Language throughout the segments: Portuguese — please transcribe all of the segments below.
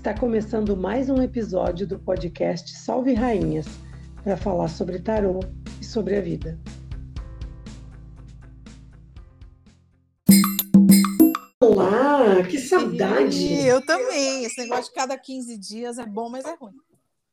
Está começando mais um episódio do podcast Salve Rainhas para falar sobre tarô e sobre a vida. Olá, que saudade! Eu também. Esse negócio de cada 15 dias é bom, mas é ruim.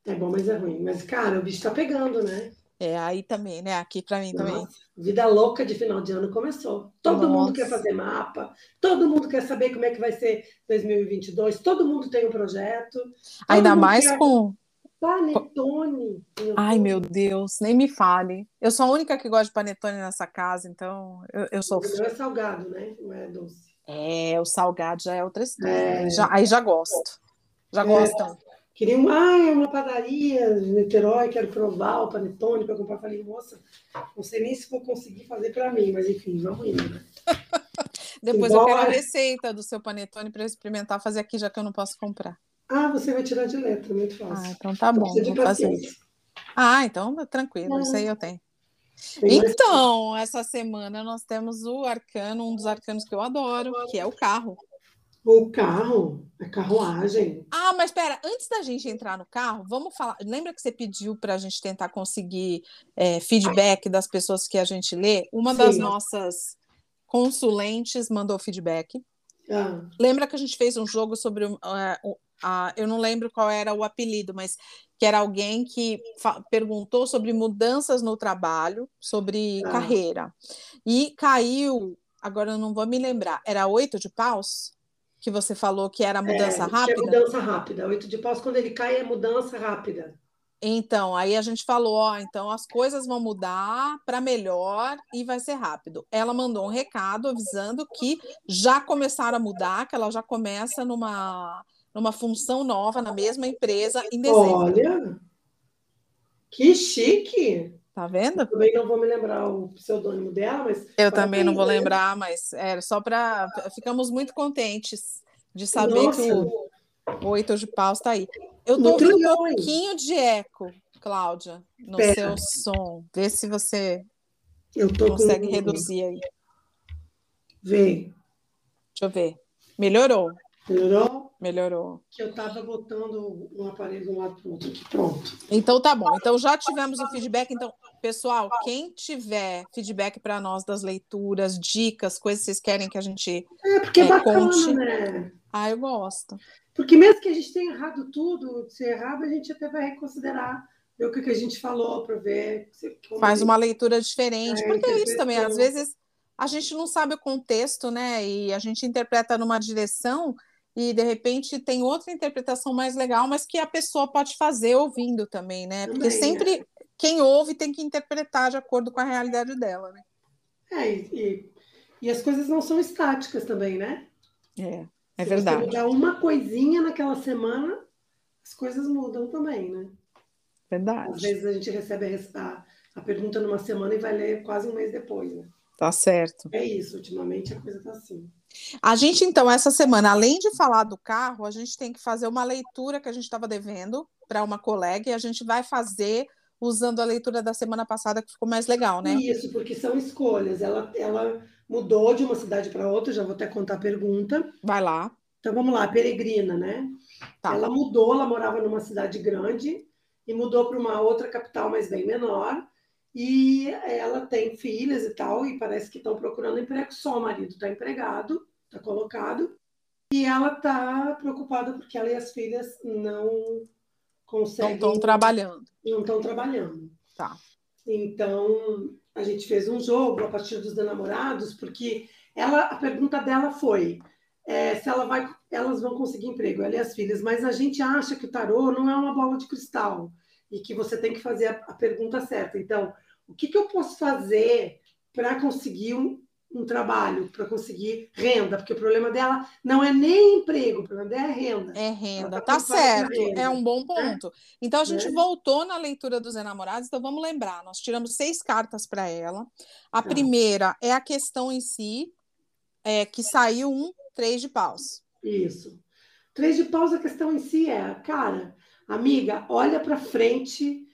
É bom, mas é ruim. Mas, cara, o bicho tá pegando, né? É, aí também, né? Aqui para mim Nossa, também. Vida louca de final de ano começou. Todo Nossa. mundo quer fazer mapa, todo mundo quer saber como é que vai ser 2022, todo mundo tem um projeto. Ainda mais quer... com. Panetone. Ai, meu Deus, nem me fale. Eu sou a única que gosta de panetone nessa casa, então eu, eu sou. Não é salgado, né? Não é doce. É, o salgado já é outra história. É... Já, aí já gosto. Já é... gostam. Queriam, ah, é uma padaria de Niterói, quero provar o panetone para comprar. Falei, moça, não sei nem se vou conseguir fazer para mim, mas enfim, vamos indo, né? Depois eu quero a receita do seu panetone para experimentar fazer aqui, já que eu não posso comprar. Ah, você vai tirar de letra, muito fácil. Ah, então tá bom, vou fazer isso. Ah, então tranquilo, isso aí eu tenho. Então, essa semana nós temos o arcano, um dos arcanos que eu adoro, que é o carro. O carro, a carruagem. Ah, mas espera, antes da gente entrar no carro, vamos falar. Lembra que você pediu para a gente tentar conseguir é, feedback das pessoas que a gente lê? Uma Sim. das nossas consulentes mandou feedback. Ah. Lembra que a gente fez um jogo sobre uh, uh, eu não lembro qual era o apelido, mas que era alguém que perguntou sobre mudanças no trabalho, sobre ah. carreira. E caiu, agora eu não vou me lembrar, era oito de paus? Que você falou que era mudança é, rápida? É mudança rápida. Oito de paus, quando ele cai, é mudança rápida. Então, aí a gente falou, ó, então as coisas vão mudar para melhor e vai ser rápido. Ela mandou um recado avisando que já começaram a mudar, que ela já começa numa, numa função nova na mesma empresa em dezembro. Olha, que chique! Tá vendo? Eu também não vou me lembrar o pseudônimo dela, mas. Eu também não vou né? lembrar, mas é só para. Ficamos muito contentes de saber Nossa. que o oito de paus está aí. Eu ouvindo um pouquinho de eco, Cláudia, no Pera. seu som. Vê se você consegue com... reduzir aí. Vê. Deixa eu ver. Melhorou. Melhorou? Melhorou. Que eu estava botando um aparelho de um lado para o outro aqui. Pronto. Então tá bom. Então já tivemos o feedback. Então, pessoal, quem tiver feedback para nós das leituras, dicas, coisas que vocês querem que a gente é, porque é, é bacana, conte. Né? Ah, eu gosto. Porque mesmo que a gente tenha errado tudo, se errado, a gente até vai reconsiderar ver o que, a gente falou para ver. Faz uma leitura diferente. É, porque é isso também, às vezes a gente não sabe o contexto, né? E a gente interpreta numa direção e de repente tem outra interpretação mais legal, mas que a pessoa pode fazer ouvindo também, né? Porque também, sempre é. quem ouve tem que interpretar de acordo com a realidade dela, né? É, e, e as coisas não são estáticas também, né? É, é Se verdade. Se mudar uma coisinha naquela semana, as coisas mudam também, né? Verdade. Às vezes a gente recebe a, a pergunta numa semana e vai ler quase um mês depois, né? Tá certo. É isso, ultimamente a coisa tá assim. A gente, então, essa semana, além de falar do carro, a gente tem que fazer uma leitura que a gente estava devendo para uma colega e a gente vai fazer usando a leitura da semana passada, que ficou mais legal, né? Isso, porque são escolhas. Ela, ela mudou de uma cidade para outra, já vou até contar a pergunta. Vai lá. Então vamos lá, peregrina, né? Tá. Ela mudou, ela morava numa cidade grande e mudou para uma outra capital, mas bem menor. E ela tem filhas e tal, e parece que estão procurando emprego só. O marido está empregado, está colocado, e ela está preocupada porque ela e as filhas não conseguem. Não estão trabalhando. Não estão trabalhando. Tá. Então, a gente fez um jogo a partir dos namorados, porque ela, a pergunta dela foi é, se ela vai, elas vão conseguir emprego, ela e as filhas, mas a gente acha que o tarô não é uma bola de cristal e que você tem que fazer a, a pergunta certa. Então, o que, que eu posso fazer para conseguir um, um trabalho para conseguir renda, porque o problema dela não é nem emprego, o problema dela é renda. É renda, tá, tá certo, renda. é um bom né? ponto. É. Então a gente é. voltou na leitura dos enamorados, então vamos lembrar, nós tiramos seis cartas para ela. A tá. primeira é a questão em si, é, que saiu um três de paus. Isso. Três de paus, a questão em si é, cara, amiga, olha para frente,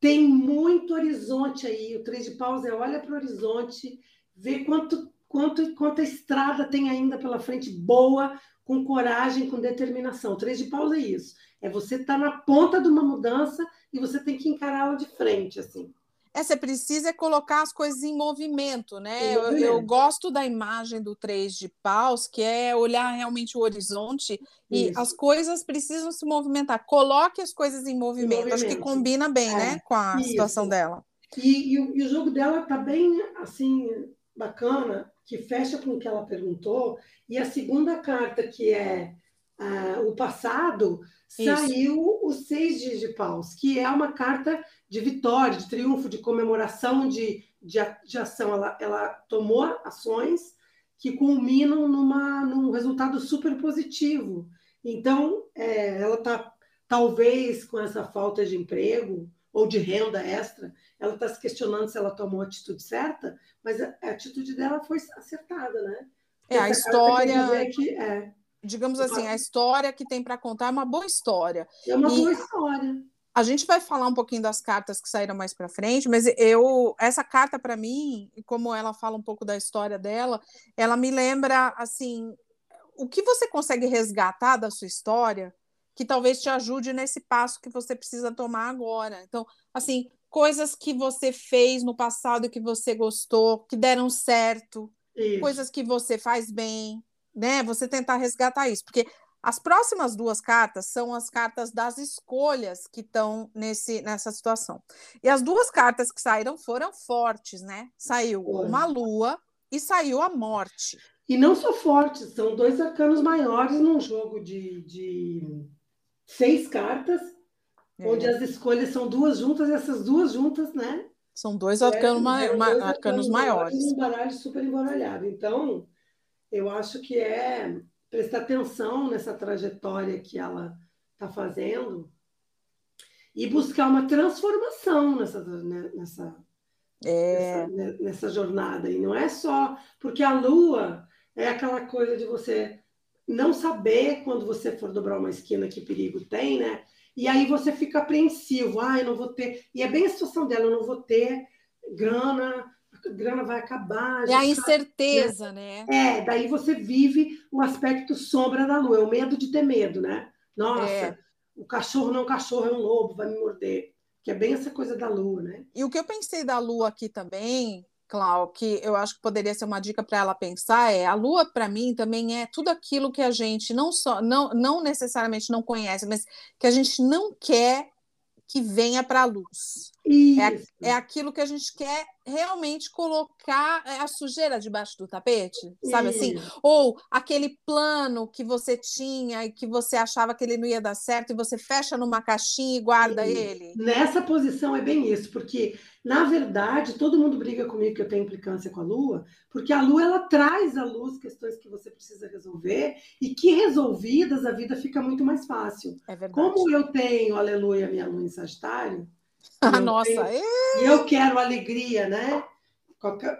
tem muito horizonte aí. O três de paus é olha para o horizonte ver quanto, quanto, quanta estrada tem ainda pela frente boa, com coragem, com determinação. Três de paus é isso. É você estar tá na ponta de uma mudança e você tem que encará-la de frente, assim. É, você precisa colocar as coisas em movimento, né? Eu, eu, gosto da imagem do três de paus, que é olhar realmente o horizonte e Isso. as coisas precisam se movimentar. Coloque as coisas em movimento. movimento. Acho que combina bem, é. né, com a Isso. situação dela. E, e, e, o jogo dela tá bem assim bacana que fecha com o que ela perguntou. E a segunda carta, que é uh, o passado, Isso. saiu o seis de paus, que é uma carta de vitória, de triunfo, de comemoração, de, de, de ação. Ela, ela tomou ações que culminam numa, num resultado super positivo. Então, é, ela está, talvez, com essa falta de emprego ou de renda extra, ela está se questionando se ela tomou a atitude certa, mas a, a atitude dela foi acertada, né? É, a história. Que, é, digamos assim, a história que tem para contar é uma boa história. É uma e boa história. A gente vai falar um pouquinho das cartas que saíram mais para frente, mas eu essa carta para mim, como ela fala um pouco da história dela, ela me lembra assim, o que você consegue resgatar da sua história que talvez te ajude nesse passo que você precisa tomar agora. Então, assim, coisas que você fez no passado que você gostou, que deram certo, isso. coisas que você faz bem, né? Você tentar resgatar isso, porque as próximas duas cartas são as cartas das escolhas que estão nesse, nessa situação. E as duas cartas que saíram foram fortes, né? Saiu uma lua e saiu a morte. E não só fortes, são dois arcanos maiores num jogo de, de seis cartas é. onde as escolhas são duas juntas, e essas duas juntas, né? São dois arcanos, é, ma dois arcanos maiores. Um baralho super embaralhado. Então, eu acho que é prestar atenção nessa trajetória que ela está fazendo e buscar uma transformação nessa, né, nessa, é... nessa, nessa jornada. E não é só porque a lua é aquela coisa de você não saber quando você for dobrar uma esquina que perigo tem, né? E aí você fica apreensivo, ah, eu não vou ter. E é bem a situação dela, eu não vou ter grana, grana vai acabar. É a incerteza, né? né? É, daí você vive o aspecto sombra da lua, é o medo de ter medo, né? Nossa, é. o cachorro não, o cachorro é um lobo, vai me morder. Que é bem essa coisa da lua, né? E o que eu pensei da lua aqui também, Clau, que eu acho que poderia ser uma dica para ela pensar é a lua para mim também é tudo aquilo que a gente não só não, não necessariamente não conhece, mas que a gente não quer que venha para a luz. É, é aquilo que a gente quer realmente colocar é, a sujeira debaixo do tapete, sabe assim? Ou aquele plano que você tinha e que você achava que ele não ia dar certo e você fecha numa caixinha e guarda ele. Nessa posição é bem isso, porque na verdade todo mundo briga comigo que eu tenho implicância com a Lua, porque a Lua ela traz à luz questões que você precisa resolver e que resolvidas a vida fica muito mais fácil. É verdade. Como eu tenho, aleluia, minha Lua em Sagitário, ah, nossa, e eu quero alegria, né?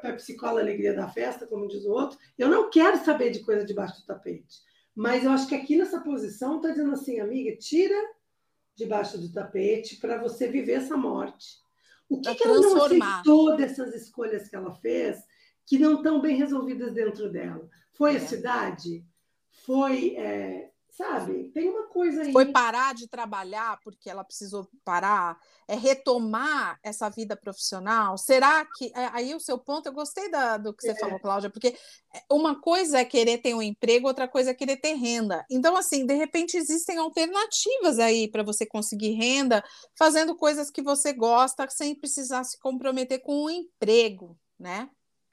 Pepsi Cola, alegria da festa, como diz o outro. Eu não quero saber de coisa debaixo do tapete. Mas eu acho que aqui nessa posição está dizendo assim, amiga, tira debaixo do tapete para você viver essa morte. O que, que ela não aceitou dessas escolhas que ela fez que não estão bem resolvidas dentro dela? Foi é. a cidade? Foi é, Sabe? Tem uma coisa aí. Foi parar de trabalhar porque ela precisou parar? É retomar essa vida profissional? Será que. É, aí o seu ponto, eu gostei da, do que você é. falou, Cláudia, porque uma coisa é querer ter um emprego, outra coisa é querer ter renda. Então, assim, de repente existem alternativas aí para você conseguir renda, fazendo coisas que você gosta, sem precisar se comprometer com um emprego, né?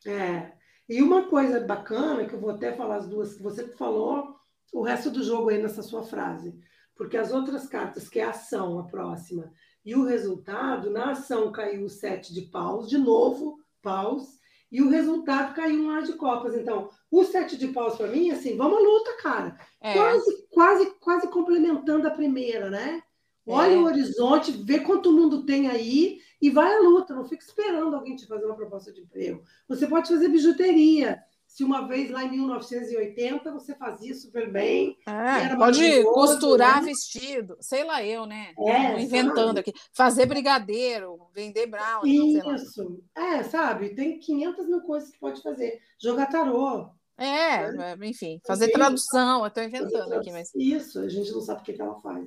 É. E uma coisa bacana, que eu vou até falar as duas que você falou o resto do jogo aí nessa sua frase. Porque as outras cartas, que é a ação, a próxima, e o resultado, na ação caiu o sete de paus, de novo, paus, e o resultado caiu um ar de copas. Então, o sete de paus para mim, assim, vamos à luta, cara. É. Quase, quase, quase complementando a primeira, né? Olha é. o horizonte, vê quanto mundo tem aí e vai à luta. Não fica esperando alguém te fazer uma proposta de emprego. Você pode fazer bijuteria. Se uma vez lá em 1980 você fazia super bem. É, pode costurar né? vestido, sei lá eu, né? É, inventando sabe? aqui. Fazer brigadeiro, vender brown. Isso. É, sabe? Tem 500 mil coisas que pode fazer. Jogar tarô. É, né? enfim, fazer tradução. Eu estou inventando aqui, mas. Isso, a gente não sabe o que, que ela faz.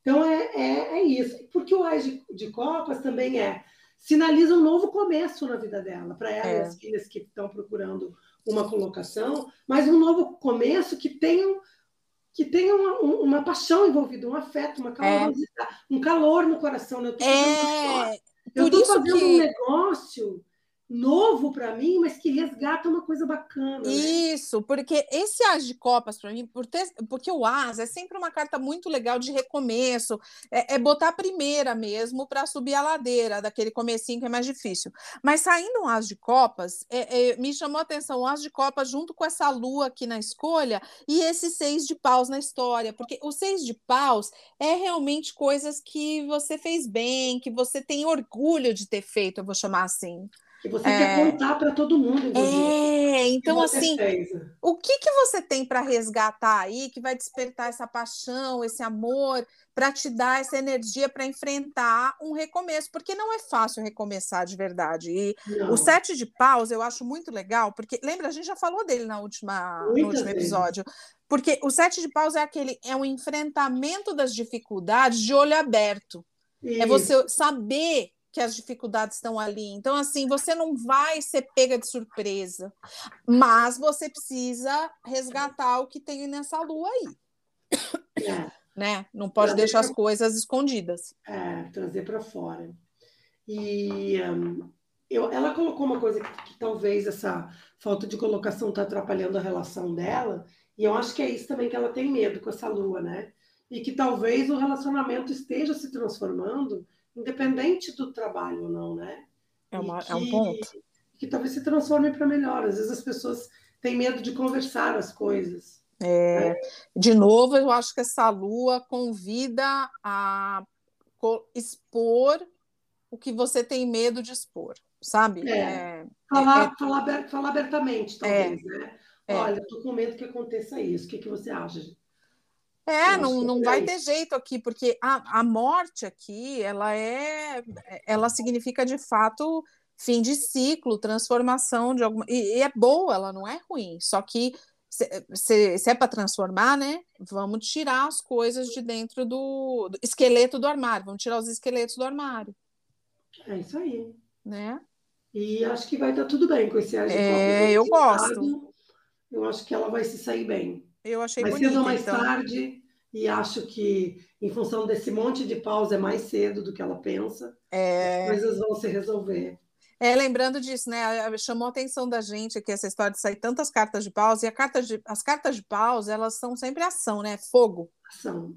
Então é, é, é isso. Porque o Ais de, de, Copas também é sinaliza um novo começo na vida dela, para ela é. e as filhas que estão procurando uma colocação, mas um novo começo que tenha, que tenha uma, uma paixão envolvida, um afeto, uma calorosidade, é. um calor no coração. Né? Eu estou fazendo, é. fazendo que... um negócio novo para mim, mas que resgata uma coisa bacana. Né? Isso, porque esse As de Copas, para mim, por ter, porque o As é sempre uma carta muito legal de recomeço, é, é botar a primeira mesmo para subir a ladeira, daquele comecinho que é mais difícil. Mas saindo um As de Copas, é, é, me chamou a atenção o As de Copas junto com essa lua aqui na escolha e esse seis de paus na história, porque o seis de paus é realmente coisas que você fez bem, que você tem orgulho de ter feito, eu vou chamar assim que você é... quer contar para todo mundo. É, então assim, fez. o que que você tem para resgatar aí que vai despertar essa paixão, esse amor, para te dar essa energia para enfrentar um recomeço, porque não é fácil recomeçar de verdade. E não. o sete de paus eu acho muito legal, porque lembra a gente já falou dele na última no último episódio. Porque o sete de paus é aquele é um enfrentamento das dificuldades de olho aberto. Isso. É você saber que as dificuldades estão ali. Então, assim, você não vai ser pega de surpresa, mas você precisa resgatar o que tem nessa lua aí. É. Né? Não pode trazer deixar pra... as coisas escondidas. É, trazer para fora. E um, eu, ela colocou uma coisa que, que talvez essa falta de colocação está atrapalhando a relação dela, e eu acho que é isso também que ela tem medo com essa lua, né? E que talvez o relacionamento esteja se transformando independente do trabalho ou não, né? É, uma, que, é um ponto. Que talvez se transforme para melhor. Às vezes as pessoas têm medo de conversar as coisas. É, né? De novo, eu acho que essa lua convida a expor o que você tem medo de expor, sabe? É. É, falar, é, falar, falar abertamente, talvez, né? Olha, estou com medo que aconteça isso. O que, que você acha? É, não, não vai ter jeito aqui, porque a, a morte aqui, ela é, ela significa de fato fim de ciclo, transformação de alguma. E, e é boa, ela não é ruim. Só que se, se, se é para transformar, né? Vamos tirar as coisas de dentro do, do, esqueleto do armário, vamos tirar os esqueletos do armário. É isso aí. Né? E acho que vai estar tudo bem com esse É, eu gosto. Eu acho que ela vai se sair bem. Eu achei mais bonito. cedo ou mais então. tarde, e acho que, em função desse monte de pausa, é mais cedo do que ela pensa. É... As coisas vão se resolver. É, lembrando disso, né? Chamou a atenção da gente aqui essa história de sair tantas cartas de paus, e carta de, as cartas de paus, elas são sempre ação, né? Fogo. Ação.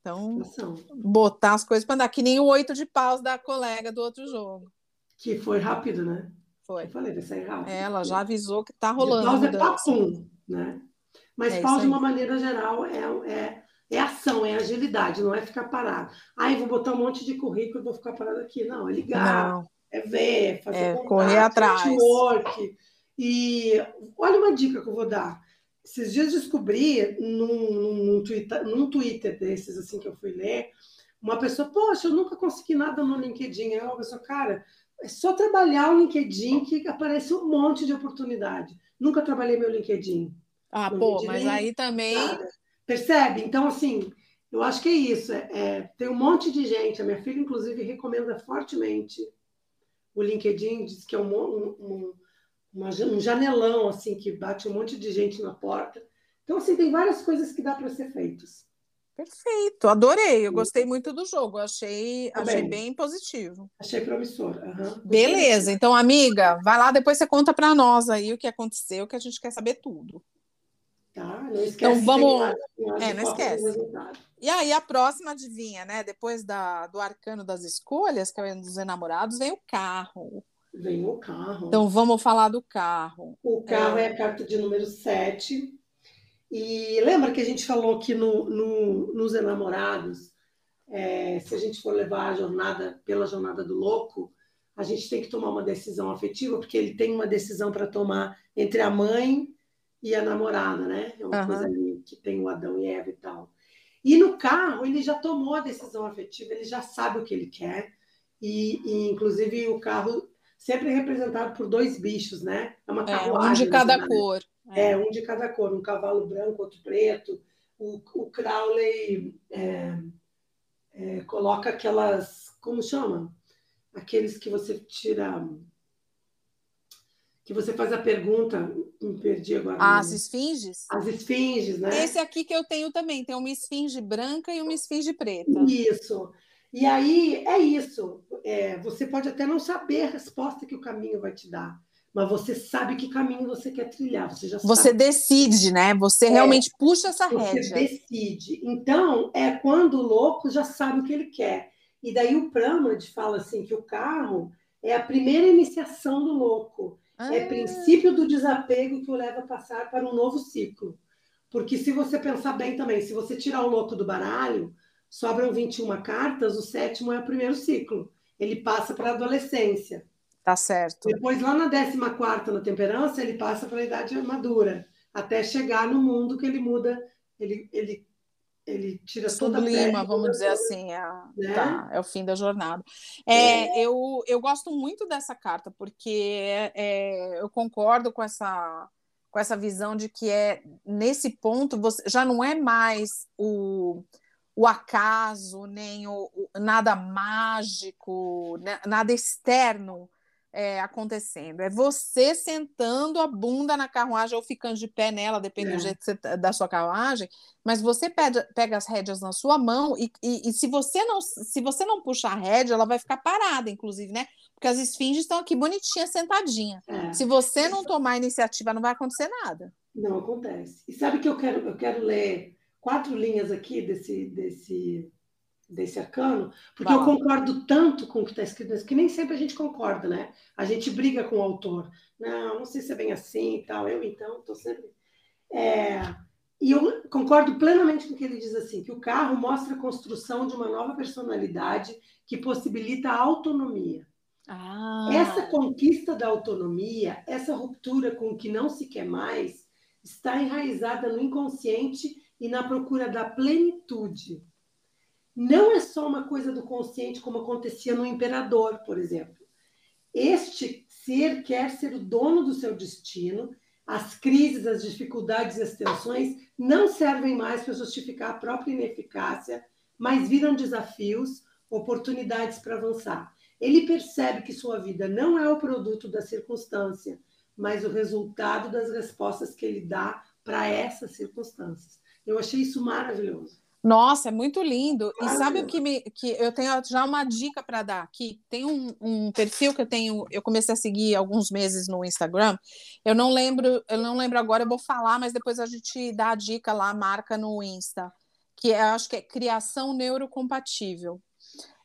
Então, ação. botar as coisas para andar, que nem o oito de paus da colega do outro jogo. Que foi rápido, né? Foi. Eu falei, vai sair rápido. Ela já avisou que tá rolando. De paus é papum, né? Mas é pau, de uma maneira geral, é, é, é ação, é agilidade, não é ficar parado. Aí vou botar um monte de currículo e vou ficar parado aqui. Não, é ligar, não. é ver, fazer é, contato, correr atrás. Network. E olha uma dica que eu vou dar. Esses dias descobri num, num, Twitter, num Twitter desses assim que eu fui ler, uma pessoa, poxa, eu nunca consegui nada no LinkedIn. Aí uma pessoa, cara, é só trabalhar o LinkedIn que aparece um monte de oportunidade. Nunca trabalhei meu LinkedIn. Ah, pô, mas aí também. Nada. Percebe? Então, assim, eu acho que é isso. É, é, tem um monte de gente. A minha filha, inclusive, recomenda fortemente o LinkedIn, diz que é um, um, uma, um janelão, assim, que bate um monte de gente na porta. Então, assim, tem várias coisas que dá para ser feitas. Perfeito, adorei. Eu gostei muito do jogo, achei, achei bem positivo. Achei promissor. Uhum. Beleza, então, amiga, vai lá, depois você conta para nós aí o que aconteceu, que a gente quer saber tudo. Tá? Não esquece. Então vamos. É, não esquece. E aí a próxima adivinha, né? Depois da, do arcano das escolhas, que é dos enamorados, vem o carro. Vem o carro. Então vamos falar do carro. O carro é, é a carta de número 7. E lembra que a gente falou que no, no, nos enamorados, é, se a gente for levar a jornada pela jornada do louco, a gente tem que tomar uma decisão afetiva, porque ele tem uma decisão para tomar entre a mãe e a namorada, né? É uma uhum. coisa ali que tem o Adão e Eva e tal. E no carro, ele já tomou a decisão afetiva, ele já sabe o que ele quer. E, e inclusive, o carro sempre é representado por dois bichos, né? É uma carruagem. É, um de cada né? cor. É. é. um de cada cor. Um cavalo branco, outro preto. O, o Crowley é, é, coloca aquelas... Como chama? Aqueles que você tira que você faz a pergunta, me perdi agora. Ah, as esfinges? As esfinges, né? Esse aqui que eu tenho também, tem uma esfinge branca e uma esfinge preta. Isso. E aí é isso. É, você pode até não saber a resposta que o caminho vai te dar, mas você sabe que caminho você quer trilhar. Você já Você sabe. decide, né? Você é, realmente puxa essa rédea. Você decide. Então, é quando o louco já sabe o que ele quer. E daí o Pramad fala assim que o carro é a primeira iniciação do louco. É ah. É princípio do desapego que o leva a passar para um novo ciclo. Porque se você pensar bem também, se você tirar o louco do baralho, sobram 21 cartas, o sétimo é o primeiro ciclo. Ele passa para a adolescência. Tá certo. Depois, lá na 14 na temperança, ele passa para a idade madura, até chegar no mundo que ele muda, ele, ele ele tira Sublima, toda a pele, vamos dizer assim, é, né? tá, é o fim da jornada. É, é, Eu, eu gosto muito dessa carta, porque é, eu concordo com essa, com essa visão de que é nesse ponto você já não é mais o, o acaso, nem o, o nada mágico, né, nada externo é, acontecendo. É você sentando a bunda na carruagem ou ficando de pé nela, depende é. do jeito você, tá, da sua carruagem, mas você pega, pega as rédeas na sua mão e, e, e, se você não se você não puxar a rédea, ela vai ficar parada, inclusive, né? Porque as esfinges estão aqui bonitinhas, sentadinha. É. Se você não tomar iniciativa, não vai acontecer nada. Não acontece. E sabe que eu quero, eu quero ler quatro linhas aqui desse, desse desse arcano, porque eu concordo tanto com o que está escrito nesse, que nem sempre a gente concorda, né? A gente briga com o autor. Não, não sei se é bem assim e tal. Eu, então, estou sempre. É... E eu concordo plenamente com o que ele diz assim, que o carro mostra a construção de uma nova personalidade que possibilita a autonomia. Ah. Essa conquista da autonomia, essa ruptura com o que não se quer mais, está enraizada no inconsciente e na procura da plenitude não é só uma coisa do consciente, como acontecia no imperador, por exemplo. Este ser quer ser o dono do seu destino. As crises, as dificuldades e as tensões não servem mais para justificar a própria ineficácia, mas viram desafios, oportunidades para avançar. Ele percebe que sua vida não é o produto da circunstância, mas o resultado das respostas que ele dá para essas circunstâncias. Eu achei isso maravilhoso. Nossa, é muito lindo. E sabe o que me que eu tenho já uma dica para dar aqui? Tem um, um, perfil que eu tenho, eu comecei a seguir alguns meses no Instagram. Eu não lembro, eu não lembro agora, eu vou falar, mas depois a gente dá a dica lá, marca no Insta, que é, acho que é criação neurocompatível.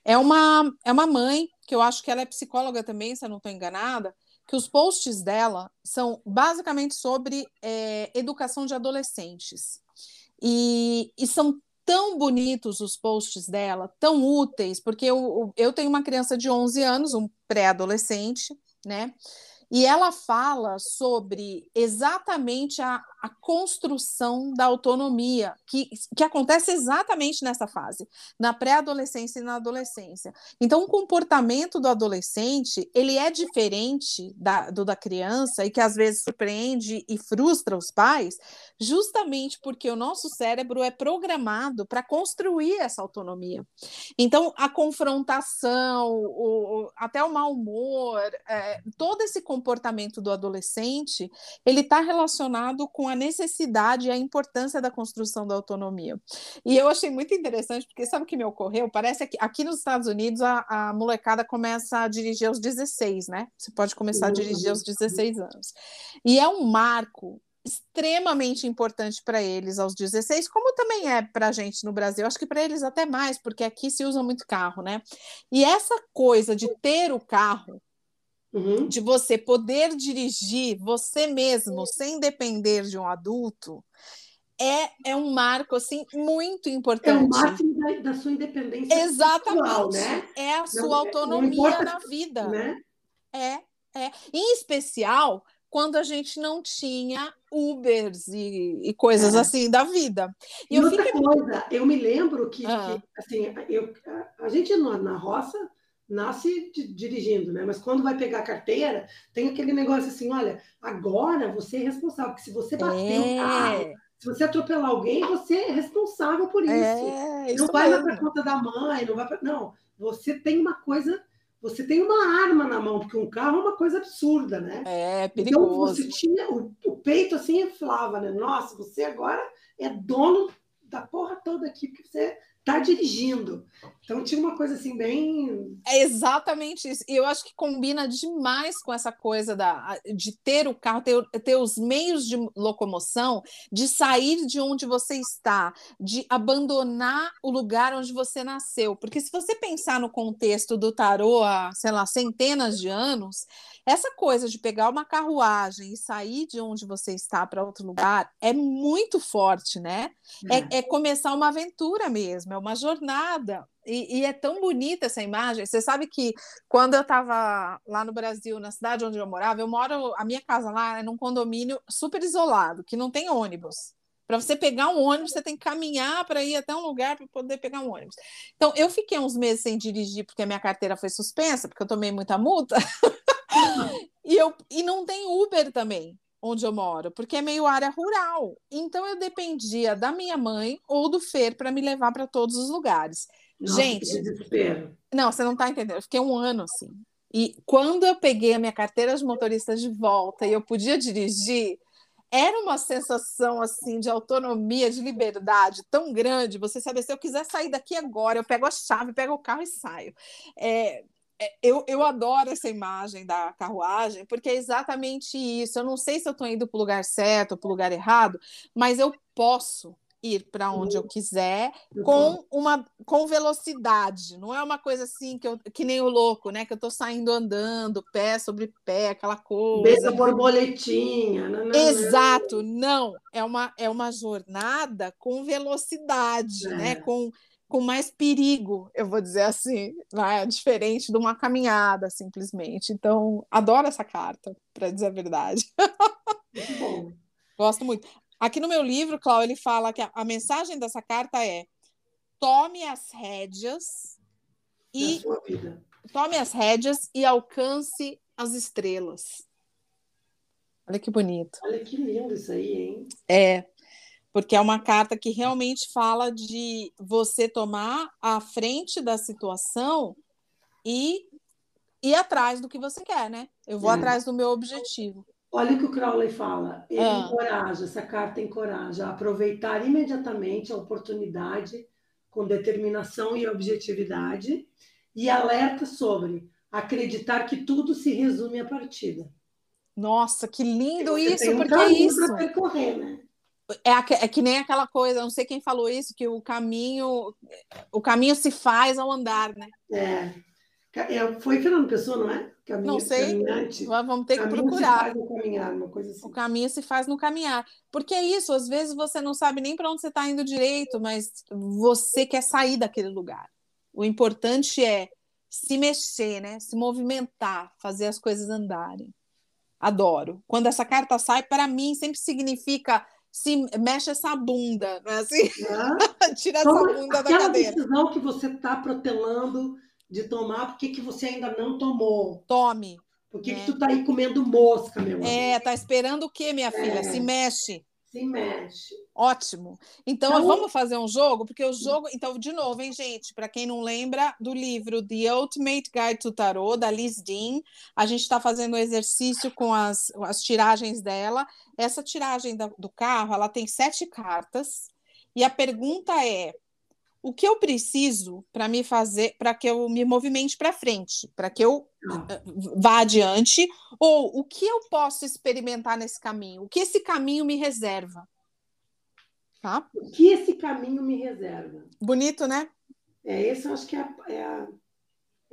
É uma é uma mãe que eu acho que ela é psicóloga também, se eu não estou enganada, que os posts dela são basicamente sobre é, educação de adolescentes. E, e, são tão bonitos os posts dela, tão úteis, porque eu, eu tenho uma criança de 11 anos, um pré-adolescente, né? E ela fala sobre exatamente a, a construção da autonomia, que, que acontece exatamente nessa fase, na pré-adolescência e na adolescência. Então, o comportamento do adolescente, ele é diferente da, do da criança e que às vezes surpreende e frustra os pais, justamente porque o nosso cérebro é programado para construir essa autonomia. Então, a confrontação, o, até o mau humor, é, todo esse comportamento do adolescente, ele está relacionado com a necessidade e a importância da construção da autonomia. E eu achei muito interessante, porque sabe o que me ocorreu? Parece que aqui nos Estados Unidos a, a molecada começa a dirigir aos 16, né? Você pode começar a dirigir aos 16 anos. E é um marco extremamente importante para eles aos 16, como também é para a gente no Brasil. Acho que para eles até mais, porque aqui se usa muito carro, né? E essa coisa de ter o carro uhum. de você poder dirigir você mesmo sem depender de um adulto, é, é um marco assim muito importante. É o máximo da, da sua independência. Exatamente. Pessoal, né? É a sua não, autonomia importa, na vida. Né? É, é. Em especial quando a gente não tinha Ubers e, e coisas é. assim da vida. E, e outra fiquei... coisa, eu me lembro que, ah. que assim, eu, a, a gente na, na roça nasce dirigindo, né? Mas quando vai pegar a carteira, tem aquele negócio assim, olha, agora você é responsável, porque se você bater é. um carro, se você atropelar alguém, você é responsável por isso. É, isso não vai mesmo. para conta da mãe, não vai pra... não. Você tem uma coisa você tem uma arma na mão, porque um carro é uma coisa absurda, né? É, perigoso. Então você tinha o, o peito assim inflava, né? Nossa, você agora é dono da porra toda aqui, porque você tá dirigindo. Então tinha uma coisa assim bem. É exatamente isso. E eu acho que combina demais com essa coisa da, de ter o carro, ter, ter os meios de locomoção, de sair de onde você está, de abandonar o lugar onde você nasceu. Porque se você pensar no contexto do tarô há, sei lá, centenas de anos, essa coisa de pegar uma carruagem e sair de onde você está para outro lugar é muito forte, né? É. É, é começar uma aventura mesmo, é uma jornada. E, e, é tão bonita essa imagem. Você sabe que quando eu estava lá no Brasil, na cidade onde eu morava, eu moro, a minha casa lá é num condomínio super isolado, que não tem ônibus. Para você pegar um ônibus, você tem que caminhar para ir até um lugar para poder pegar um ônibus. Então, eu fiquei uns meses sem dirigir porque a minha carteira foi suspensa, porque eu tomei muita multa. e, eu, e não tem Uber também onde eu moro, porque é meio área rural. Então eu dependia da minha mãe ou do Fer para me levar para todos os lugares. Nossa, Gente, não, você não está entendendo. Eu fiquei um ano assim. E quando eu peguei a minha carteira de motorista de volta e eu podia dirigir, era uma sensação assim de autonomia, de liberdade tão grande. Você sabe, se eu quiser sair daqui agora, eu pego a chave, pego o carro e saio. É, é, eu, eu adoro essa imagem da carruagem, porque é exatamente isso. Eu não sei se eu estou indo para o lugar certo ou para o lugar errado, mas eu posso ir para onde eu quiser com uma com velocidade. Não é uma coisa assim que, eu, que nem o louco, né? Que eu estou saindo andando, pé sobre pé, aquela coisa. Beija borboletinha. Não, não, Exato, não. É uma, é uma jornada com velocidade, é. né? Com com mais perigo, eu vou dizer assim, né? diferente de uma caminhada, simplesmente. Então, adoro essa carta, para dizer a verdade. Muito bom. Gosto muito. Aqui no meu livro, Cláudio, ele fala que a, a, mensagem dessa carta é: tome as rédeas e tome as rédeas e alcance as estrelas. Olha que bonito. Olha que lindo isso aí, hein? É porque é uma carta que realmente fala de você tomar a frente da situação e ir atrás do que você quer, né? Eu vou é. atrás do meu objetivo. Olha o que o Crowley fala. Ele ah. encoraja, essa carta encoraja a aproveitar imediatamente a oportunidade com determinação e objetividade e alerta sobre acreditar que tudo se resume à partida. Nossa, que lindo isso, porque é isso. Percorrer, né? É, é, que nem aquela coisa, não sei quem falou isso, que o caminho o caminho se faz ao andar, né? É. é foi Fernando Pessoa, não é? Caminho, não sei, caminhante. vamos ter que procurar. Se faz no caminhar, uma coisa assim. O caminho se faz no caminhar. Porque é isso, às vezes você não sabe nem para onde você está indo direito, mas você quer sair daquele lugar. O importante é se mexer, né? Se movimentar, fazer as coisas andarem. Adoro. Quando essa carta sai, para mim sempre significa se mexe essa bunda, não é assim? É. Tira essa bunda da cadeira. decisão que você está protelando de tomar, por que, você ainda não tomou? Tome. Por que, é. que tu tá aí comendo mosca, meu amor? É, tá esperando o quê, minha filha? É. Se mexe. Se mexe. Ótimo. Então, então, vamos fazer um jogo, porque o jogo. Então, de novo, hein, gente? Para quem não lembra do livro The Ultimate Guide to Tarot, da Liz Dean, a gente está fazendo o um exercício com as, as tiragens dela. Essa tiragem da, do carro, ela tem sete cartas. E a pergunta é: o que eu preciso para me fazer, para que eu me movimente para frente, para que eu vá adiante, ou o que eu posso experimentar nesse caminho, o que esse caminho me reserva. Tá? O que esse caminho me reserva? Bonito, né? É, esse eu acho que é, a, é, a,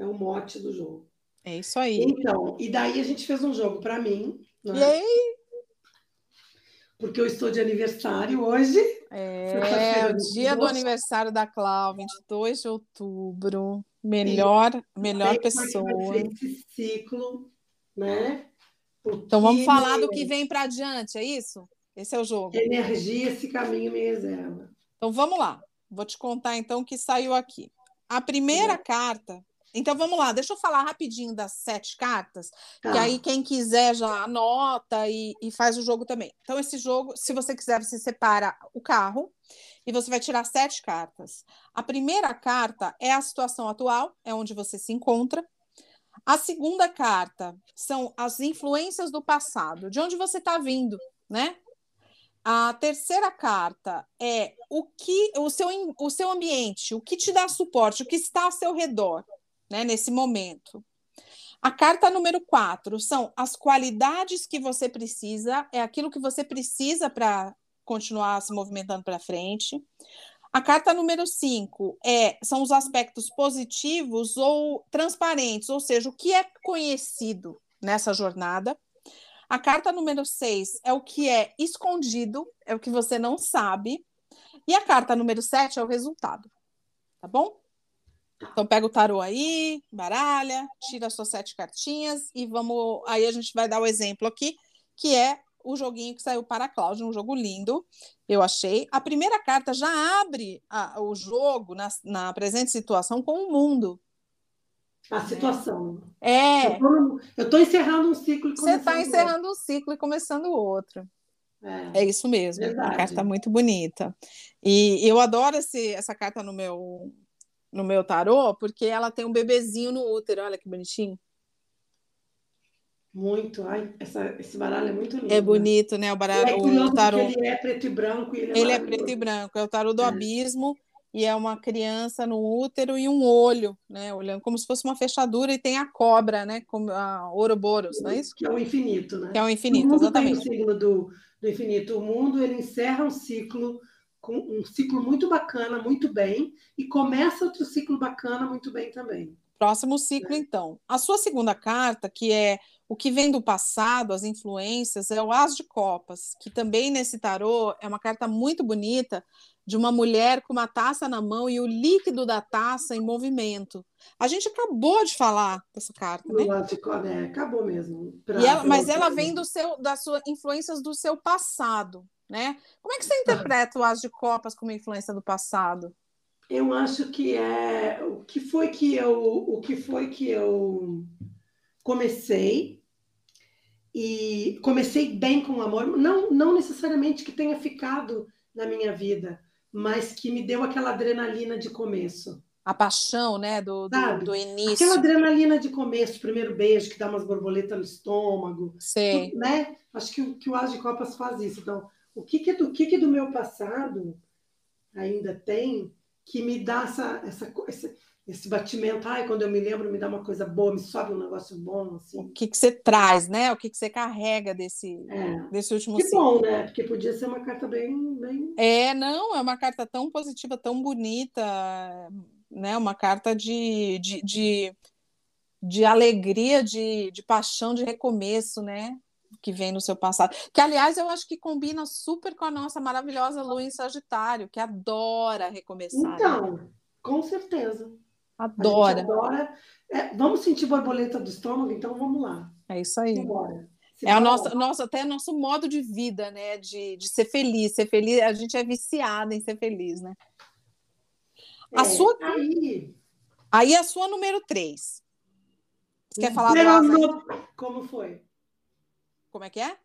é o mote do jogo. É isso aí. Então, e daí a gente fez um jogo para mim. Né? E aí? Porque eu estou de aniversário hoje. É, o dia do aniversário da Clau, 22 de outubro. Melhor, Sim. melhor pessoa. Esse ciclo, né? Porque então vamos falar do que vem para adiante, é isso? Esse é o jogo. Energia, esse caminho me reserva. Então vamos lá. Vou te contar então o que saiu aqui. A primeira é. carta. Então vamos lá, deixa eu falar rapidinho das sete cartas, tá. que aí quem quiser já anota e, e faz o jogo também. Então, esse jogo, se você quiser, você separa o carro e você vai tirar sete cartas. A primeira carta é a situação atual, é onde você se encontra. A segunda carta são as influências do passado, de onde você está vindo, né? A terceira carta é o que o seu, o seu ambiente, o que te dá suporte, o que está ao seu redor, né, nesse momento. A carta número quatro são as qualidades que você precisa, é aquilo que você precisa para continuar se movimentando para frente. A carta número 5 é, são os aspectos positivos ou transparentes, ou seja, o que é conhecido nessa jornada. A carta número 6 é o que é escondido, é o que você não sabe. E a carta número 7 é o resultado. Tá bom? Então pega o tarô aí, baralha, tira as suas sete cartinhas e vamos. Aí a gente vai dar o exemplo aqui, que é o joguinho que saiu para a Cláudia, um jogo lindo, eu achei. A primeira carta já abre a, o jogo na, na presente situação com o mundo. A situação. É. Eu estou encerrando um ciclo e Você está encerrando um ciclo e começando outro. É, é isso mesmo. Verdade. A carta muito bonita. E eu adoro esse, essa carta no meu, no meu tarô, porque ela tem um bebezinho no útero. Olha que bonitinho. Muito, ai, essa, esse baralho é muito lindo. É bonito, né? O baralho, é o tarô. Ele é preto e branco. ele é, ele é preto e branco, é o tarô do é. abismo e é uma criança no útero e um olho, né? Olhando como se fosse uma fechadura e tem a cobra, né? Como a Ouroboros, não é isso? Que é o infinito, né? Que é o infinito, o mundo exatamente. Tem o signo do, do infinito. O mundo ele encerra um ciclo com um ciclo muito bacana, muito bem, e começa outro ciclo bacana, muito bem também. Próximo ciclo, é. então. A sua segunda carta, que é o que vem do passado, as influências, é o As de Copas, que também nesse tarô é uma carta muito bonita de uma mulher com uma taça na mão e o líquido da taça em movimento. A gente acabou de falar dessa carta, né? É, acabou mesmo. Pra, ela, mas ela vem do seu, das suas influências do seu passado, né? Como é que você interpreta o As de Copas como influência do passado? Eu acho que é o que foi que eu o que foi que eu comecei e comecei bem com o amor, não, não necessariamente que tenha ficado na minha vida, mas que me deu aquela adrenalina de começo. A paixão, né, do, do, do, início. Aquela adrenalina de começo, primeiro beijo que dá umas borboletas no estômago. Sim. Né? Acho que, que o As de Copas faz isso. Então, o que, que, do, que, que do meu passado ainda tem que me dá essa, essa, essa, esse batimento, ai, quando eu me lembro, me dá uma coisa boa, me sobe um negócio bom, assim. O que, que você traz, né? O que, que você carrega desse, é. desse último Que bom, né? Porque podia ser uma carta bem, bem... É, não, é uma carta tão positiva, tão bonita, né? Uma carta de, de, de, de alegria, de, de paixão, de recomeço, né? Que vem no seu passado. Que, aliás, eu acho que combina super com a nossa maravilhosa lua em Sagitário, que adora recomeçar. Né? Então, né? com certeza. Adora. adora. É, vamos sentir borboleta do estômago, então vamos lá. É isso aí. É o nosso, nosso, até nosso modo de vida, né? De, de ser feliz. Ser feliz, a gente é viciada em ser feliz, né? A é, sua. Aí... aí a sua número 3. Você quer falar do Como foi? Como é que é? O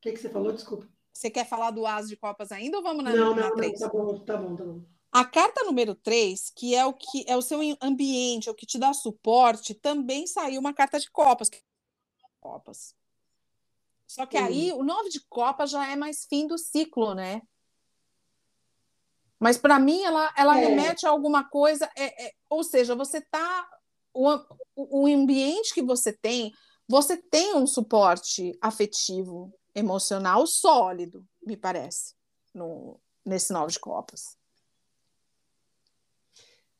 que, que você falou? Desculpa. Você quer falar do As de Copas ainda ou vamos na, não, na não, 3? Não, tá bom, tá bom, tá bom. A carta número 3, que é o que é o seu ambiente, é o que te dá suporte, também saiu uma carta de copas. Copas. Só que aí o nove de copas já é mais fim do ciclo, né? Mas para mim ela, ela é. remete a alguma coisa, é, é, ou seja, você tá o, o ambiente que você tem, você tem um suporte afetivo, emocional sólido, me parece, no, nesse nove de copas.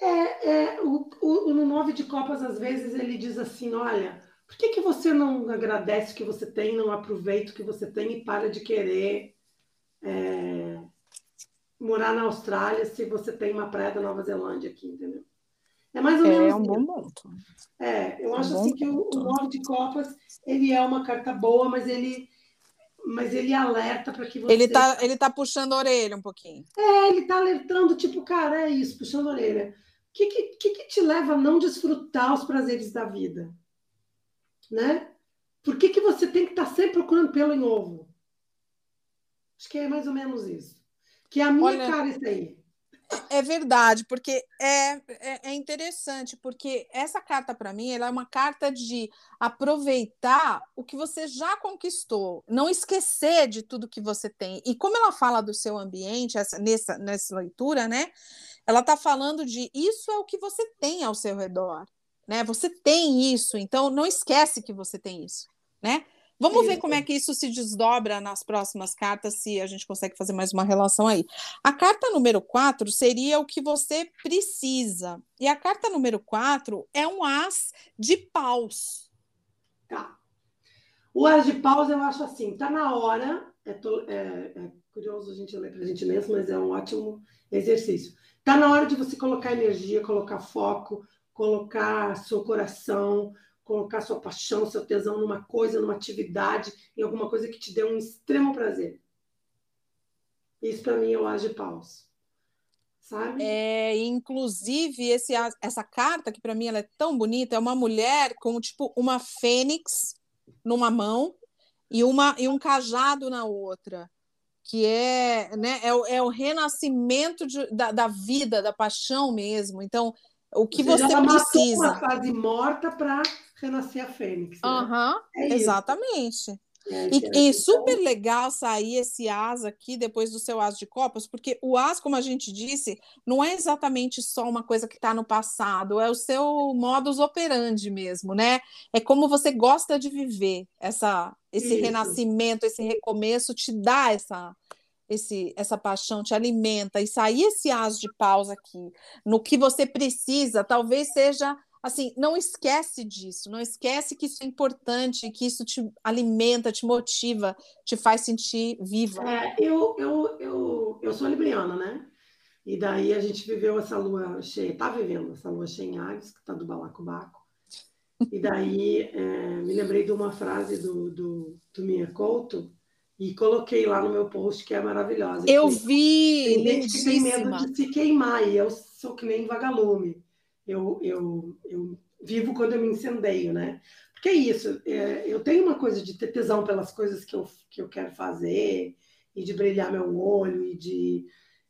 É, é o, o, no nove de copas, às vezes, ele diz assim: olha, por que, que você não agradece o que você tem, não aproveita o que você tem e para de querer é, morar na Austrália se você tem uma praia da Nova Zelândia aqui, entendeu? É mais ou é, menos. É um bom ponto. É, eu é acho um assim que o, o nove de copas ele é uma carta boa, mas ele mas ele alerta para que você. Ele tá, ele tá puxando a orelha um pouquinho. É, ele tá alertando, tipo, cara, é isso, puxando a orelha. O que, que, que te leva a não desfrutar os prazeres da vida? Né? Por que, que você tem que estar tá sempre procurando pelo em ovo? Acho que é mais ou menos isso. Que é a minha Olha, cara isso aí. É verdade, porque é, é, é interessante, porque essa carta, para mim, ela é uma carta de aproveitar o que você já conquistou, não esquecer de tudo que você tem. E como ela fala do seu ambiente, essa, nessa, nessa leitura, né? Ela está falando de isso é o que você tem ao seu redor, né? Você tem isso, então não esquece que você tem isso, né? Vamos ver como é que isso se desdobra nas próximas cartas, se a gente consegue fazer mais uma relação aí. A carta número 4 seria o que você precisa. E a carta número 4 é um as de paus. Tá. O as de paus eu acho assim, tá na hora, é, to, é, é curioso a gente ler para a gente mesmo, mas é um ótimo exercício. Tá na hora de você colocar energia, colocar foco, colocar seu coração, colocar sua paixão, seu tesão numa coisa, numa atividade, em alguma coisa que te dê um extremo prazer. Isso para mim é o as de paus. Sabe? É, inclusive esse essa carta que para mim ela é tão bonita, é uma mulher com tipo uma fênix numa mão e uma e um cajado na outra que é, né, é, o, é o renascimento de, da, da vida, da paixão mesmo. Então, o que você, você precisa. uma fase morta para renascer a Fênix. Né? Uhum, é exatamente. É, e, e, super legal sair esse as aqui depois do seu as de copas, porque o as, como a gente disse, não é exatamente só uma coisa que está no passado, é o seu modus operandi mesmo, né? É como você gosta de viver essa, esse Isso. renascimento, esse recomeço, te dá essa, esse, essa paixão, te alimenta, e sair esse as de pausa aqui, no que você precisa, talvez seja assim, não esquece disso, não esquece que isso é importante, que isso te alimenta, te motiva, te faz sentir viva. É, eu, eu, eu, eu sou libriana, né? E daí a gente viveu essa lua cheia, tá vivendo essa lua cheia em Ares, que tá do balacobaco. E daí é, me lembrei de uma frase do, do, do Minha Couto, e coloquei lá no meu post, que é maravilhosa. Eu vi! Tem gente que tem medo de se queimar, e eu sou que nem vagalume. Eu, eu, eu vivo quando eu me incendeio, né? Porque é isso, é, eu tenho uma coisa de ter tesão pelas coisas que eu, que eu quero fazer, e de brilhar meu olho, e de,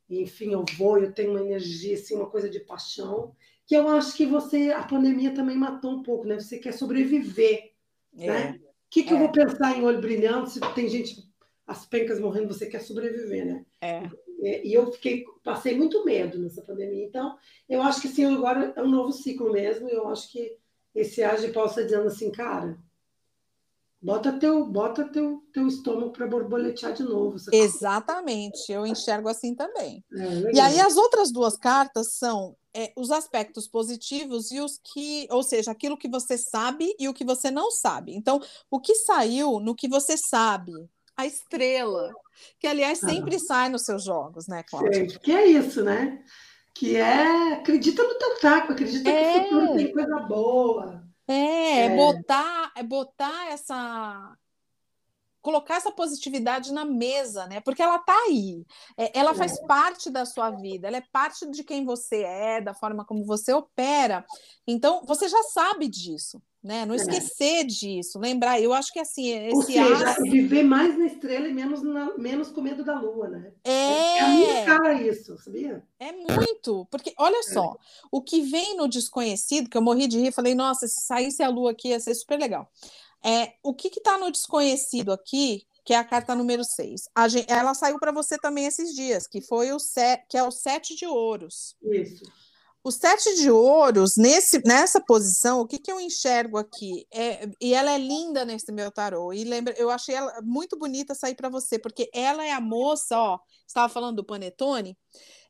enfim, eu vou, eu tenho uma energia, assim, uma coisa de paixão, que eu acho que você, a pandemia também matou um pouco, né? Você quer sobreviver, é. né? O que, que é. eu vou pensar em olho brilhando se tem gente as pencas morrendo, você quer sobreviver, né? É. E eu fiquei, passei muito medo nessa pandemia. Então, eu acho que sim, agora é um novo ciclo mesmo. Eu acho que esse age estar dizendo assim, cara, bota teu, bota teu, teu estômago para borboletear de novo. Exatamente, eu enxergo assim também. É, e aí as outras duas cartas são é, os aspectos positivos e os que, ou seja, aquilo que você sabe e o que você não sabe. Então, o que saiu no que você sabe, a estrela, que aliás sempre ah. sai nos seus jogos, né, Cláudia? que é isso, né? Que é acredita no tentáculo, acredita é. que o futuro tem coisa boa. É, é, é botar, é botar essa colocar essa positividade na mesa, né? Porque ela tá aí, é, ela faz é. parte da sua vida, ela é parte de quem você é, da forma como você opera. Então, você já sabe disso né? Não é. esquecer é. disso, lembrar. Eu acho que assim, esse Ou seja, viver mais na estrela e menos, na, menos com medo da lua, né? É... é a minha cara isso, sabia? É muito, porque olha é. só, o que vem no desconhecido, que eu morri de rir, falei, nossa, se saísse a lua aqui ia ser super legal. É, o que está no desconhecido aqui, que é a carta número 6. ela saiu para você também esses dias, que foi o set, que é o sete de ouros. Isso. O sete de ouros, nesse, nessa posição, o que, que eu enxergo aqui? É, e ela é linda nesse meu tarô. E lembra, eu achei ela muito bonita sair para você, porque ela é a moça, ó. Estava falando do panetone.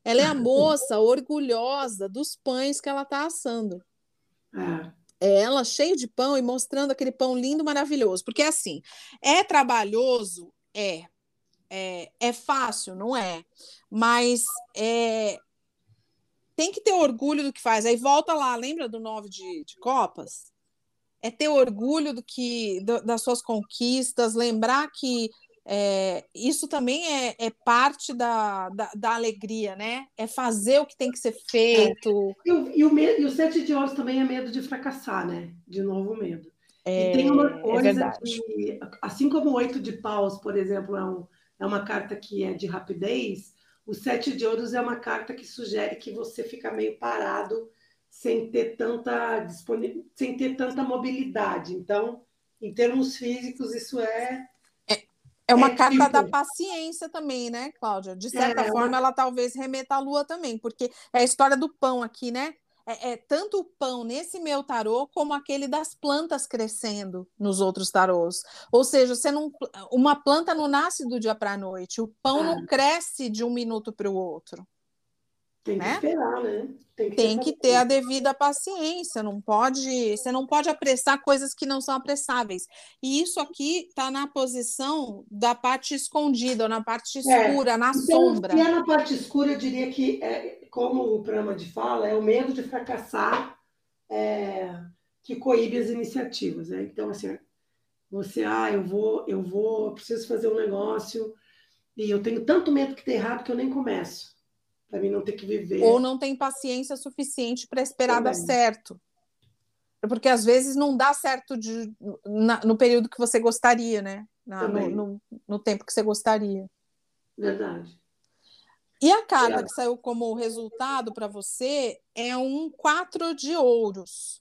Ela é a moça orgulhosa dos pães que ela está assando. É. é ela cheia de pão e mostrando aquele pão lindo, maravilhoso. Porque assim, é trabalhoso, é. É, é fácil, não é? Mas é, tem que ter orgulho do que faz. Aí volta lá, lembra do nove de, de Copas? É ter orgulho do que do, das suas conquistas, lembrar que é, isso também é, é parte da, da, da, alegria, né? É fazer o que tem que ser feito. É. E, o, e, o medo, e o sete de ouros também é medo de fracassar, né? De novo medo. É, e tem uma é coisa que, assim como o oito de paus, por exemplo, é, um, é uma carta que é de rapidez, o sete de ouros é uma carta que sugere que você fica meio parado sem ter tanta sem ter tanta mobilidade. Então, em termos físicos, isso é é, é uma é carta tipo... da paciência também, né, Cláudia? De certa é, forma, uma... ela talvez remeta à lua também, porque é a história do pão aqui, né? É, é, tanto o pão nesse meu tarô como aquele das plantas crescendo nos outros tarôs. Ou seja, você não, uma planta não nasce do dia para a noite, o pão não cresce de um minuto para o outro. Tem que né? esperar, né? Tem que, Tem ter, que ter a devida paciência, não pode, você não pode apressar coisas que não são apressáveis. E isso aqui está na posição da parte escondida, na parte é. escura, é. na então, sombra. Se é na parte escura, eu diria que, é, como o Prama de fala, é o medo de fracassar é, que coíbe as iniciativas. Né? Então, assim, você, ah, eu vou, eu vou, preciso fazer um negócio e eu tenho tanto medo que dê errado que eu nem começo para mim não ter que viver. Ou não tem paciência suficiente para esperar Também. dar certo. Porque às vezes não dá certo de, na, no período que você gostaria, né? Na, no, no, no, tempo que você gostaria. Verdade. E a carta que saiu como resultado para você é um quatro de ouros,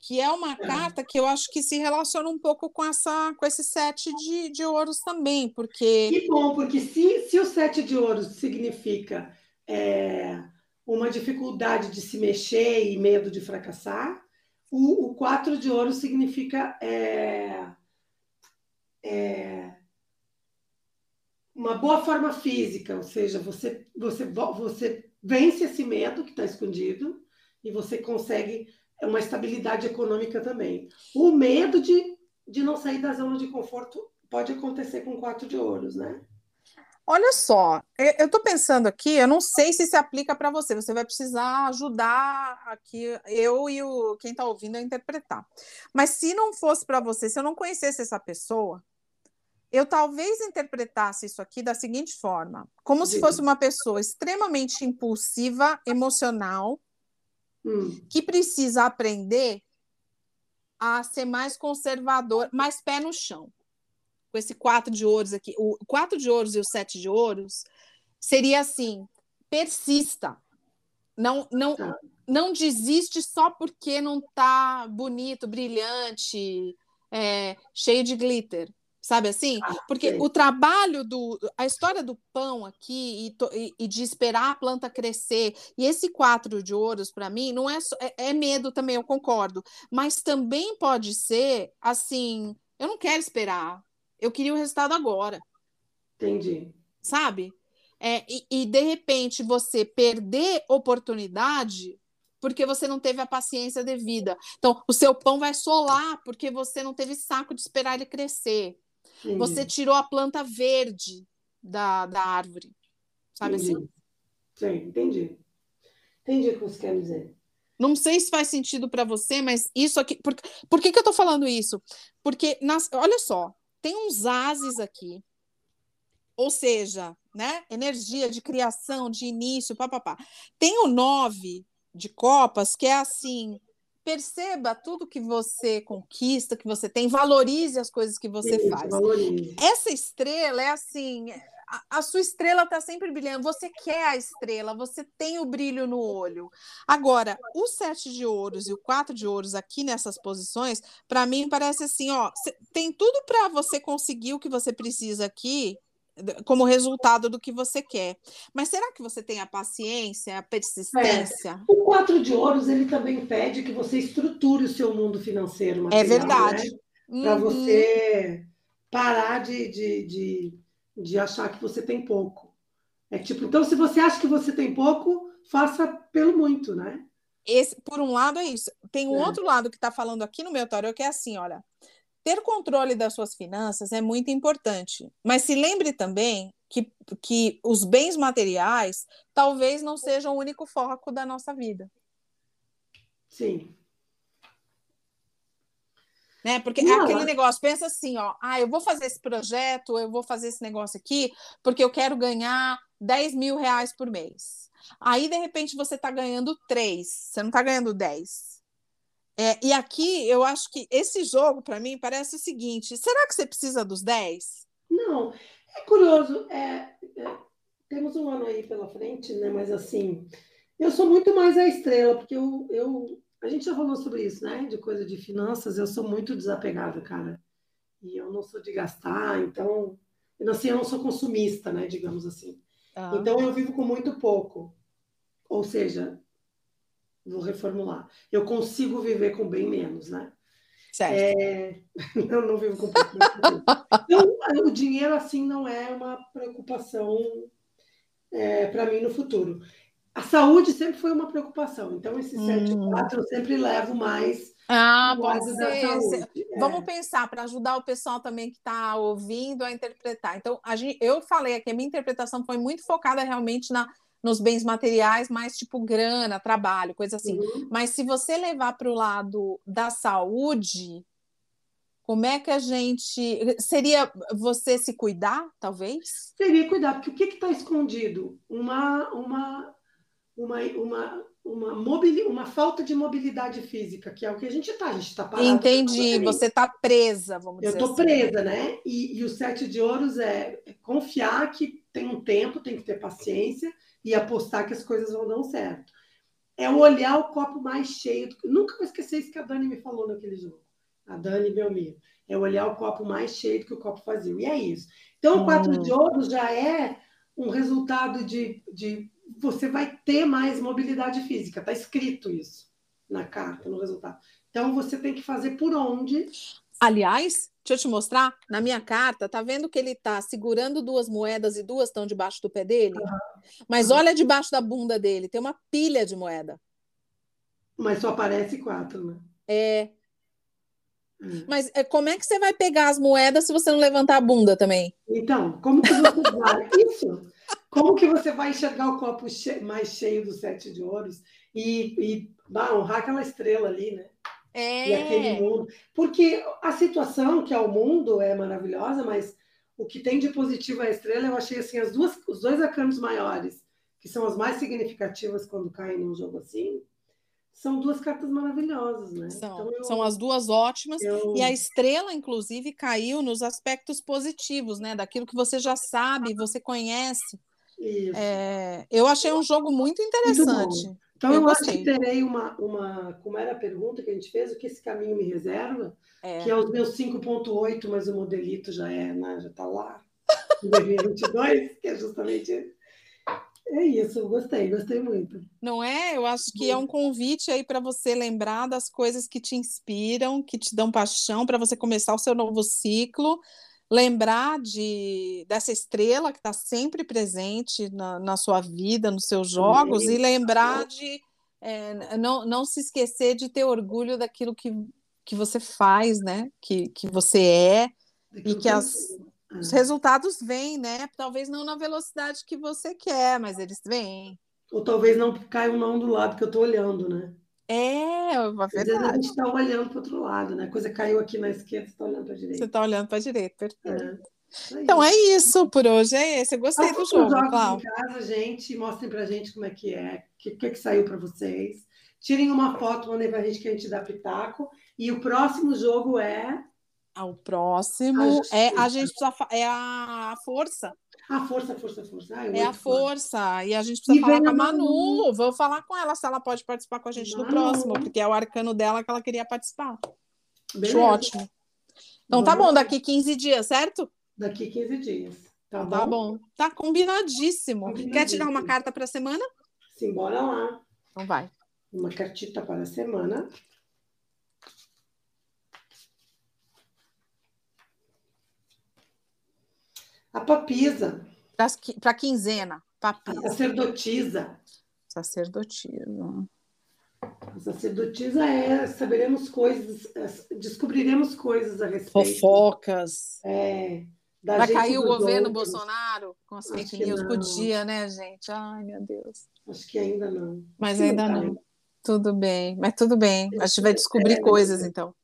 que é uma é. carta que eu acho que se relaciona um pouco com essa com esse sete de, de ouros também, porque. Que bom, porque se, se o sete de ouros significa é, uma dificuldade de se mexer e medo de fracassar. O, o quatro de ouro significa é, é, uma boa forma física, ou seja, você, você, você vence esse medo que está escondido e você consegue uma estabilidade econômica também. O medo de, de não sair da zona de conforto pode acontecer com quatro de ouros, né? Olha só, eu estou pensando aqui, eu não sei se se aplica para você, você vai precisar ajudar aqui, eu e o, quem está ouvindo a interpretar. Mas se não fosse para você, se eu não conhecesse essa pessoa, eu talvez interpretasse isso aqui da seguinte forma: como se fosse uma pessoa extremamente impulsiva, emocional, hum. que precisa aprender a ser mais conservador, mais pé no chão com esse quatro de ouros aqui, o quatro de ouros e o sete de ouros, seria assim: persista. Não, não, tá. não desiste só porque não tá bonito, brilhante, é, cheio de glitter. Sabe assim? Ah, porque o trabalho do. A história do pão aqui e, e, e, de esperar a planta crescer, e esse quatro de ouros, para mim, não é, só, é, é medo também, eu concordo. Mas também pode ser assim: eu não quero esperar eu queria o resultado agora. Entendi. Sabe? É, e, e, de repente você perder oportunidade porque você não teve a paciência devida. Então, o seu pão vai solar porque você não teve saco de esperar ele crescer. Entendi. Você tirou a planta verde da, da árvore. Sabe entendi. assim? Sim, entendi. Entendi o que você quer dizer. Não sei se faz sentido para você, mas isso aqui. Por, por que, que eu estou falando isso? Porque, nas, olha só, tem uns ases aqui, ou seja, né? Energia de criação, de início, papapá. Tem o nove de copas, que é assim: perceba tudo que você conquista, que você tem, valorize as coisas que você Isso, faz. Valorize. Essa estrela é assim: a, sua estrela está sempre brilhando, você quer a estrela, você tem o brilho no olho. Agora, o sete de ouros e o quatro de ouros aqui nessas posições, para mim parece assim, ó, tem tudo para você conseguir o que você precisa aqui como resultado do que você quer. Mas será que você tem a paciência, a persistência? É. O quatro de ouros ele também pede que você estruture o seu mundo financeiro. Material, é verdade. Né? Para uhum. você parar de, de, de, de achar que você tem pouco. É tipo, então, se você acha que você tem pouco, faça pelo muito, né? Esse, por um lado, é isso. Tem um é. outro lado que está falando aqui no meu tarô, que é assim: olha, ter controle das suas finanças é muito importante, mas se lembre também que, que os bens materiais talvez não sejam o único foco da nossa vida. Sim. Né? Porque não. é aquele negócio, pensa assim, ó, ah, eu vou fazer esse projeto, eu vou fazer esse negócio aqui, porque eu quero ganhar 10 mil reais por mês. Aí, de repente, você está ganhando 3, você não está ganhando 10. É, e aqui eu acho que esse jogo, para mim, parece o seguinte: será que você precisa dos 10? Não, é curioso. É, é, temos um ano aí pela frente, né? Mas assim, eu sou muito mais a estrela, porque eu, eu. A gente já falou sobre isso, né? De coisa de finanças, eu sou muito desapegada, cara. E eu não sou de gastar, então. Assim, eu não sou consumista, né? Digamos assim. Ah. Então eu vivo com muito pouco. Ou seja, vou reformular. Eu consigo viver com bem menos, né? Certo. É... Eu não vivo com pouco. então, o dinheiro, assim, não é uma preocupação é, para mim no futuro. A saúde sempre foi uma preocupação. Então, esse hum. 7 4 eu sempre levo mais. Ah, pode ser. É. Vamos pensar para ajudar o pessoal também que está ouvindo a interpretar. Então, a gente, eu falei aqui, a minha interpretação foi muito focada realmente na nos bens materiais, mais tipo grana, trabalho, coisa assim. Uhum. Mas se você levar para o lado da saúde, como é que a gente. Seria você se cuidar, talvez? Seria cuidar, porque o que está escondido? Uma, uma, uma, uma, uma, mobili... uma falta de mobilidade física, que é o que a gente está, a gente está parado. Entendi, você está presa, vamos Eu dizer Eu estou assim. presa, né? E, e o sete de ouros é confiar que tem um tempo, tem que ter paciência e apostar que as coisas vão dar certo. É olhar o copo mais cheio. Do... Nunca vou esquecer isso que a Dani me falou naquele jogo. A Dani Belmiro. É olhar o copo mais cheio do que o copo vazio. E é isso. Então, o quatro hum. de ouros já é um resultado de, de. Você vai ter mais mobilidade física. Está escrito isso na carta, no resultado. Então, você tem que fazer por onde. Aliás, deixa eu te mostrar, na minha carta, tá vendo que ele tá segurando duas moedas e duas estão debaixo do pé dele? Uhum. Mas olha debaixo da bunda dele, tem uma pilha de moeda. Mas só aparece quatro, né? É. Hum. Mas é, como é que você vai pegar as moedas se você não levantar a bunda também? Então, como que você vai? Isso! Como que você vai enxergar o copo che... mais cheio do sete de ouros e, e bah, honrar aquela estrela ali, né? É. E aquele mundo. Porque a situação que é o mundo é maravilhosa, mas o que tem de positivo a estrela, eu achei assim, as duas, os dois arcanos maiores, que são as mais significativas quando caem num jogo assim, são duas cartas maravilhosas, né? São, então eu, são as duas ótimas. Eu... E a estrela, inclusive, caiu nos aspectos positivos, né? Daquilo que você já sabe, você conhece. É, eu achei um jogo muito interessante. Muito então, eu, eu acho que terei uma, uma. Como era a pergunta que a gente fez, o que esse caminho me reserva? É. Que é os meus 5,8, mas o modelito já é, né, já está lá, em 2022, que é justamente. É isso, gostei, gostei muito. Não é? Eu acho que é um convite aí para você lembrar das coisas que te inspiram, que te dão paixão, para você começar o seu novo ciclo lembrar de dessa estrela que está sempre presente na, na, sua vida, nos seus jogos, e lembrar de é, não, não se esquecer de ter orgulho daquilo que, que você faz, né? Que, que você é, e que as, os resultados vêm, né? Talvez não na velocidade que você quer, mas eles vêm. Ou talvez não caia um não do lado que eu estou olhando, né? É, uma verdade. A gente está olhando para o outro lado, né? A coisa caiu aqui na esquerda, você está olhando para a direita. Você está olhando para a direita, perfeito. É. Então é isso por hoje, é esse. Eu gostei do jogo, Cláudio. em casa, gente, mostrem pra gente como é que é, o que, que, que saiu para vocês. Tirem uma foto, mandem pra gente que a gente dá pitaco. E o próximo jogo é. Ah, o próximo a é a gente precisa é a força. A força, força, força. Ai, é a força. E a gente precisa e falar com a Manu. Manu. Vou falar com ela se ela pode participar com a gente Manu. no próximo, porque é o arcano dela que ela queria participar. Beleza. Acho ótimo. Então tá Vamos. tá bom, daqui 15 dias, certo? Daqui 15 dias. Tá, tá bom? Tá combinadíssimo. combinadíssimo. Quer tirar uma carta para a semana? Sim, bora lá. Então vai. Uma cartita para a semana. A papisa. Para quinzena. Papisa. A sacerdotisa. Sacerdotisa. A sacerdotisa é saberemos coisas, descobriremos coisas a respeito. Fofocas. É. Vai cair o governo outros. Bolsonaro com as fake news? Podia, né, gente? Ai, meu Deus. Acho que ainda não. Mas ainda não. não. Tudo bem, mas tudo bem. A gente vai descobrir é, coisas, então.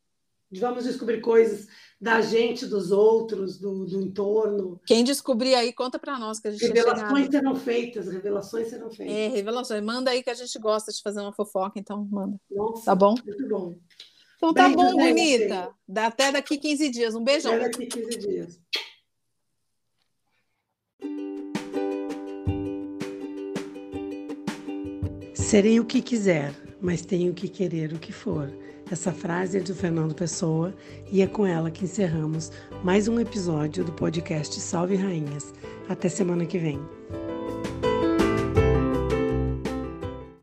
Vamos descobrir coisas da gente, dos outros, do, do entorno. Quem descobrir aí, conta para nós que a gente Revelações serão feitas, revelações serão feitas. É, revelações. Manda aí que a gente gosta de fazer uma fofoca, então manda. Nossa, tá bom? Muito bom. Então tá bom, bonita. Até daqui 15 dias. Um beijão. Até daqui 15 dias. Serei o que quiser, mas tenho que querer o que for. Essa frase é do Fernando Pessoa e é com ela que encerramos mais um episódio do podcast Salve Rainhas. Até semana que vem.